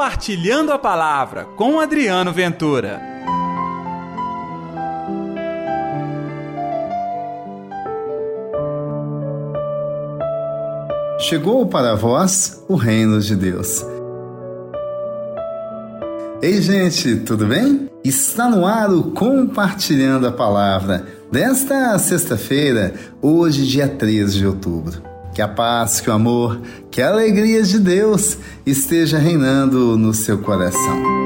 Compartilhando a Palavra com Adriano Ventura. Chegou para vós o reino de Deus. Ei, gente, tudo bem? Está no ar o Compartilhando a Palavra desta sexta-feira, hoje, dia 13 de outubro. Que a paz, que o amor, que a alegria de Deus esteja reinando no seu coração.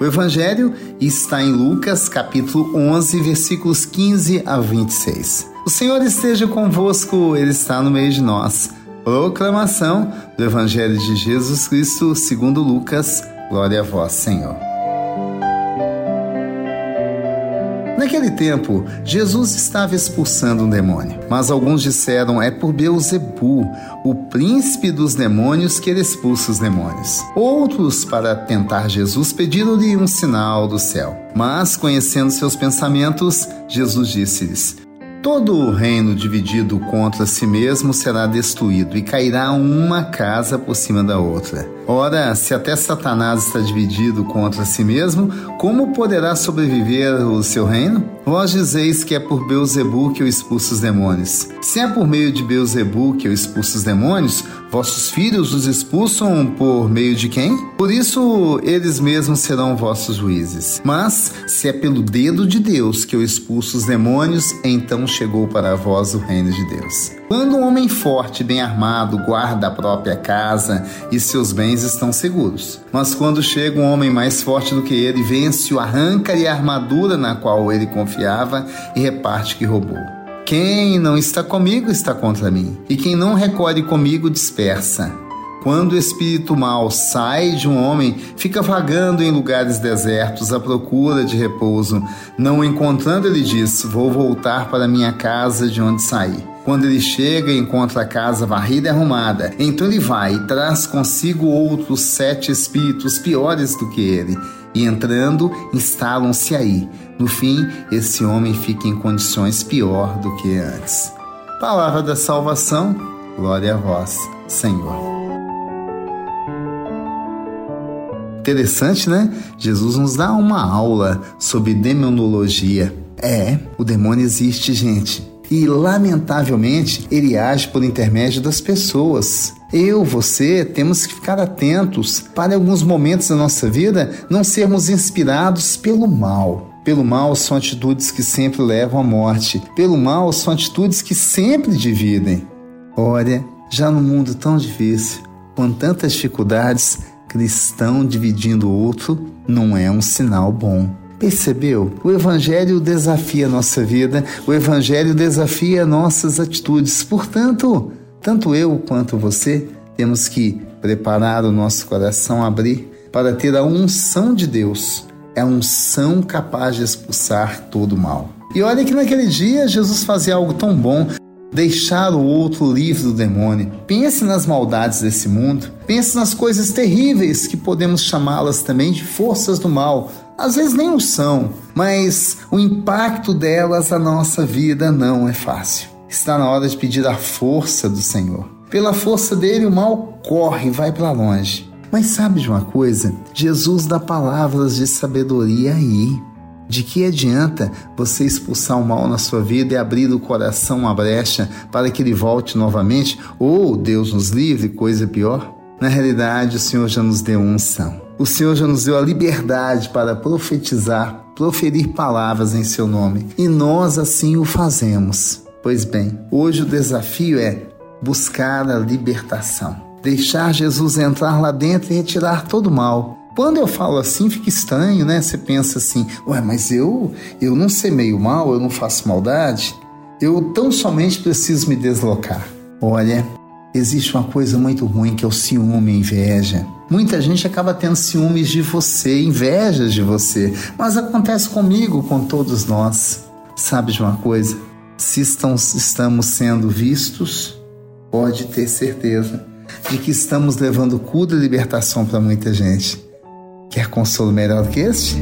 O Evangelho está em Lucas, capítulo 11, versículos 15 a 26. O Senhor esteja convosco, Ele está no meio de nós. Proclamação do Evangelho de Jesus Cristo, segundo Lucas. Glória a vós, Senhor. Naquele tempo, Jesus estava expulsando um demônio, mas alguns disseram é por Beuzebu, o príncipe dos demônios, que ele expulsa os demônios. Outros, para tentar Jesus, pediram-lhe um sinal do céu. Mas, conhecendo seus pensamentos, Jesus disse-lhes: Todo o reino dividido contra si mesmo será destruído e cairá uma casa por cima da outra. Ora, se até Satanás está dividido contra si mesmo, como poderá sobreviver o seu reino? Vós dizeis que é por Beuzebu que eu expulso os demônios. Se é por meio de Beuzebu que eu expulso os demônios, vossos filhos os expulsam por meio de quem? Por isso eles mesmos serão vossos juízes. Mas se é pelo dedo de Deus que eu expulso os demônios, então chegou para vós o reino de Deus. Quando um homem forte, bem armado, guarda a própria casa e seus bens estão seguros. Mas quando chega um homem mais forte do que ele, vence-o, arranca-lhe a armadura na qual ele confiava e reparte que roubou. Quem não está comigo está contra mim, e quem não recolhe comigo dispersa. Quando o espírito mau sai de um homem, fica vagando em lugares desertos à procura de repouso. Não encontrando, ele diz: Vou voltar para minha casa de onde saí. Quando ele chega, encontra a casa varrida e arrumada. Então ele vai e traz consigo outros sete espíritos piores do que ele. E entrando, instalam-se aí. No fim, esse homem fica em condições pior do que antes. Palavra da salvação, glória a vós, Senhor. Interessante, né? Jesus nos dá uma aula sobre demonologia. É, o demônio existe, gente e, lamentavelmente, ele age por intermédio das pessoas. Eu, você, temos que ficar atentos para alguns momentos da nossa vida não sermos inspirados pelo mal. Pelo mal são atitudes que sempre levam à morte. Pelo mal são atitudes que sempre dividem. Olha, já no mundo tão difícil, com tantas dificuldades, cristão dividindo o outro não é um sinal bom. Percebeu? O Evangelho desafia a nossa vida, o Evangelho desafia nossas atitudes. Portanto, tanto eu quanto você temos que preparar o nosso coração, abrir para ter a unção de Deus. É a unção capaz de expulsar todo o mal. E olha que naquele dia Jesus fazia algo tão bom deixar o outro livre do demônio. Pense nas maldades desse mundo, pense nas coisas terríveis que podemos chamá-las também de forças do mal. Às vezes nem o são, mas o impacto delas na nossa vida não é fácil. Está na hora de pedir a força do Senhor. Pela força dele, o mal corre vai para longe. Mas sabe de uma coisa? Jesus dá palavras de sabedoria aí. De que adianta você expulsar o mal na sua vida e abrir o coração uma brecha para que ele volte novamente? Ou, Deus nos livre, coisa pior? Na realidade, o Senhor já nos deu unção. O Senhor já nos deu a liberdade para profetizar, proferir palavras em seu nome. E nós assim o fazemos. Pois bem, hoje o desafio é buscar a libertação. Deixar Jesus entrar lá dentro e retirar todo o mal quando eu falo assim, fica estranho, né? Você pensa assim, ué, mas eu, eu não semeio mal, eu não faço maldade, eu tão somente preciso me deslocar. Olha, existe uma coisa muito ruim que é o ciúme, a inveja. Muita gente acaba tendo ciúmes de você, invejas de você, mas acontece comigo, com todos nós. Sabe de uma coisa? Se estão, estamos sendo vistos, pode ter certeza de que estamos levando cura e libertação para muita gente. Quer consolo melhor do que este?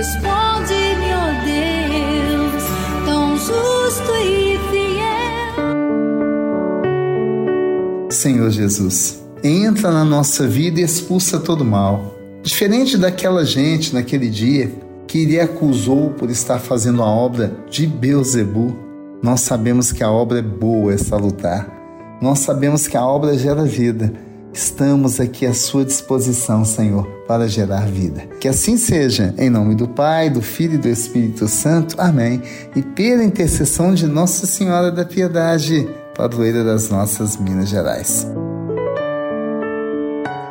Responde-me, ó oh Deus, tão justo e fiel. Senhor Jesus, entra na nossa vida e expulsa todo mal. Diferente daquela gente naquele dia que lhe acusou por estar fazendo a obra de Beuzebu, nós sabemos que a obra é boa é salutar. Nós sabemos que a obra gera vida Estamos aqui à sua disposição, Senhor, para gerar vida. Que assim seja, em nome do Pai, do Filho e do Espírito Santo. Amém. E pela intercessão de Nossa Senhora da Piedade, padroeira das nossas Minas Gerais.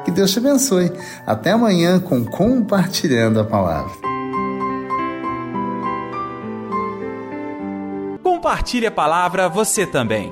Que Deus te abençoe. Até amanhã com Compartilhando a Palavra. Compartilhe a palavra você também.